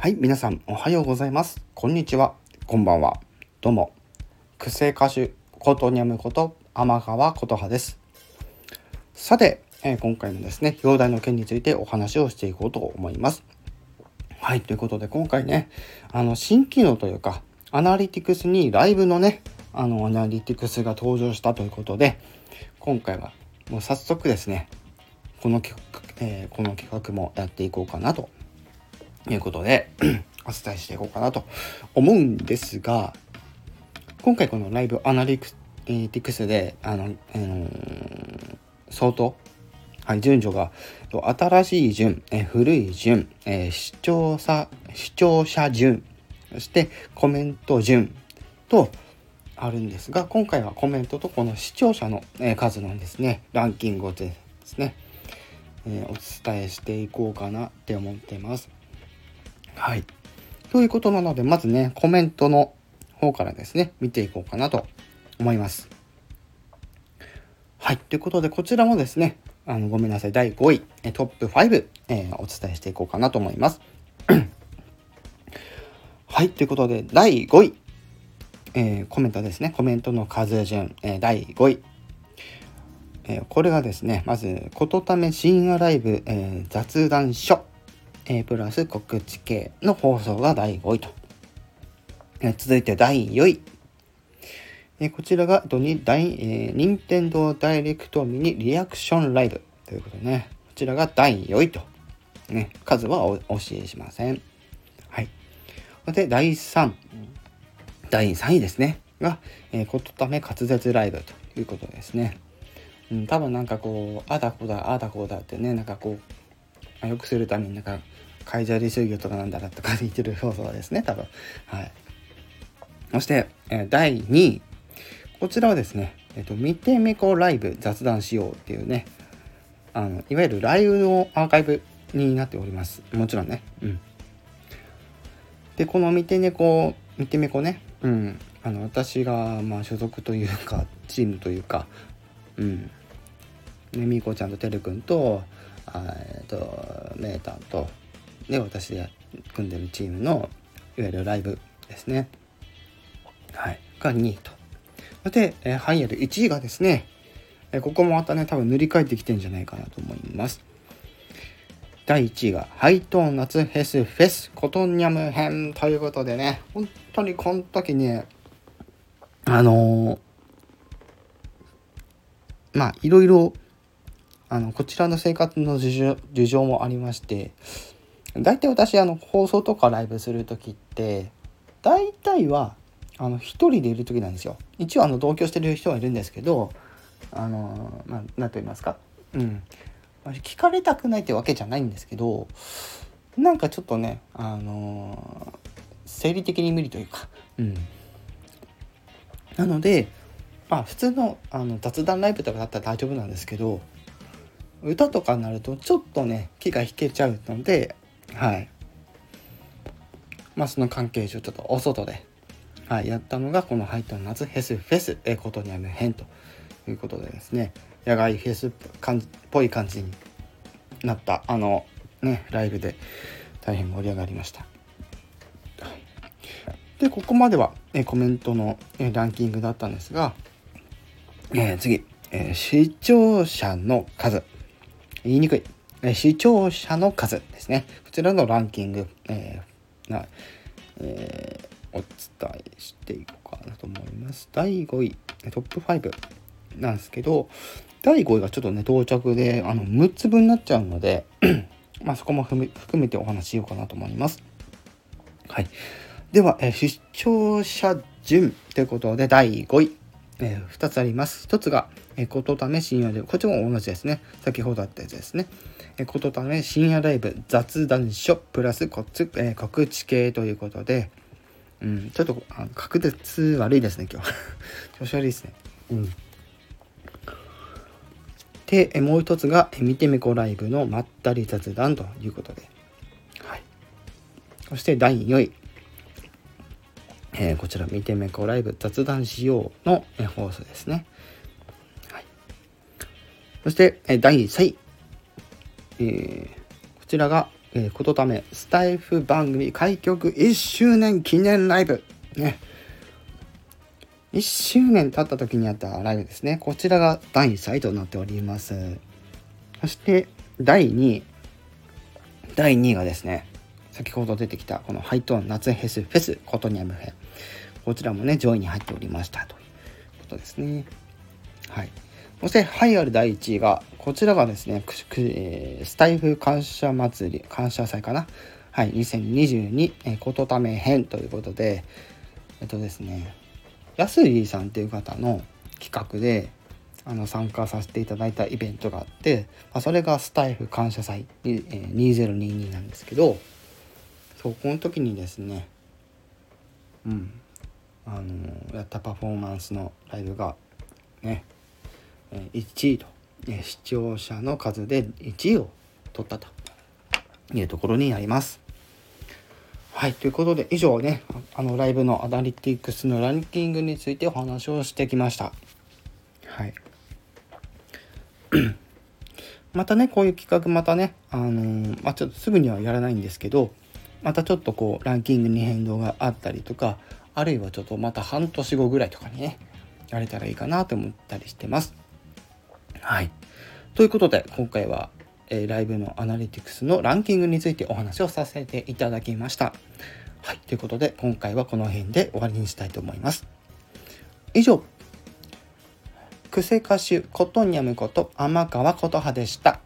はい、皆さんおはようございます。こんにちは。こんばんは。どうも。癖歌手ことにゃむこと天川琴葉です。さて、えー今回もですね、表題の件についてお話をしていこうと思います。はい、ということで今回ね、あの新機能というか、アナリティクスにライブのね、あのアナリティクスが登場したということで、今回はもう早速ですね、この企画、えーこの企画もやっていこうかなということで お伝えしていこうかなと思うんですが今回このライブアナリティクスであの、あのー相当、はい、順序が新しい順、え古い順、えー視聴者視聴者順そしてコメント順とあるんですが今回はコメントとこの視聴者の、え数なんですねランキングをですね、えお伝えしていこうかなって思ってます。はい。ということなので、まずね、コメントの方からですね、見ていこうかなと思います。はい。ということで、こちらもですね、あのごめんなさい、第5位、トップ5、えーお伝えしていこうかなと思います。はい。ということで、第5位、えーコメントですね、コメントの数順、えー第5位。えこれがですね、まず、ことため深夜ライブ、え雑談書、えープラス告知系の放送が第5位と。えー続いて第4位。えーこちらが、えっとに大えー、任天堂ダイレクトミニリアクションライブということでね、こちらが第4位と。ね、数はお教えしません。はい。そして第3、第3位ですね。が、えー、ことため滑舌ライブということですね。うん、多分なんかこう、あだこだ、あだこだってね、なんかこう、よくするためになんか、海砂利水魚とかなんだらとか言ってる放送ですね、多分。はい。そして、えー第2位。こちらはですね、えっ、と、見てめこライブ雑談しようっていうね、あの、いわゆるライブのアーカイブになっております。もちろんね。うん。で、この見てねこ、見てめこね、うん。あの、私が、まあ、所属というか、チームというか、うん。ね、みこちゃんとてるくんと、えっと、メータンと、で、私で組んでるチームの、いわゆるライブですね。はい。が2位と。そして、えー、栄える1位がですね、えーここもまたね、多分塗り替えてきてんじゃないかなと思います。第1位が、ハイトーン夏フェスフェスコトンニャム編ということでね、本当にこの時ね、あのーまあ、いろいろ、あの、こちらの生活の事情事情もありまして、大体私、あの、放送とかライブする時って、大体は、あの、一人でいる時なんですよ。一応、あの、同居してる人はいるんですけど、あの、まあ、なんと言いますか。うん。聞かれたくないってわけじゃないんですけど、なんかちょっとね、あの生理的に無理というか、うん。なので、まあ普通のあの雑談ライブとかだったら大丈夫なんですけど歌とかになるとちょっとね気が引けちゃうのではい。まあその関係上ちょっとお外で、はい、やったのがこの「ハイトン夏フェスフェスえことにあめ編」ということでですね。野外フェスっぽい感じになったあのねライブで大変盛り上がりました。でここまではえコメントのえランキングだったんですが、えー次、えー視聴者の数。言いにくい、え視聴者の数ですね。こちらのランキング、えーなえーお伝えしていこうかなと思います。第5位トップ5なんですけど第5位がちょっとね到着であの6つ分になっちゃうので まあそこも含めてお話ししようかなと思います。はい。では、えー視聴者順ということで第5位、え2つあります。1つが、えー、ことため深夜ライブ。こっちも同じですね。先ほどあったやつですね。えーことため深夜ライブ雑談書プラスこつ、えー告知系ということで、うん、ちょっとあ確実悪いですね、今日。調子悪いですね。うん。で、えーもう一つが、えー見てみこライブのまったり雑談ということで。はい。そして第4位。えーこちら見てめこライブ雑談しようの、え放送ですね。はい、そして、えー第3位、えーこちらが、えー、ことためスタイフ番組開局1周年記念ライブ。ね。1周年経った時にあったライブですね。こちらが第1回となっております。そして第2位。第2位がですね先ほど出てきたこのハイトーン夏フェスフェスコトニアムフェこちらもね上位に入っておりましたということですね。はい。そして栄えある第1位がこちらがですね、えー、スタイフ感謝祭り、感謝祭かな。はい、2022、えー、ことため編ということで、えっとですね、ヤスリーさんっていう方の企画で、あの参加させていただいたイベントがあって、まあ、それがスタイフ感謝祭、2022なんですけど、そう、この時にですね、うん、あのやったパフォーマンスのライブがね、1位と視聴者の数で1位を取ったというところになります。はい、ということで以上ね、あのライブのアナリティクスのランキングについてお話をしてきました。はい。またね、こういう企画またね、あのー、まあ、ちょっとすぐにはやらないんですけど、またちょっとこうランキングに変動があったりとか、あるいはちょっとまた半年後ぐらいとかにね、やれたらいいかなと思ったりしてます。はい。ということで、今回は、えー、ライブのアナリティクスのランキングについてお話をさせていただきました。はい。ということで、今回はこの辺で終わりにしたいと思います。以上、クセ歌手コトニャムこと天川琴葉でした。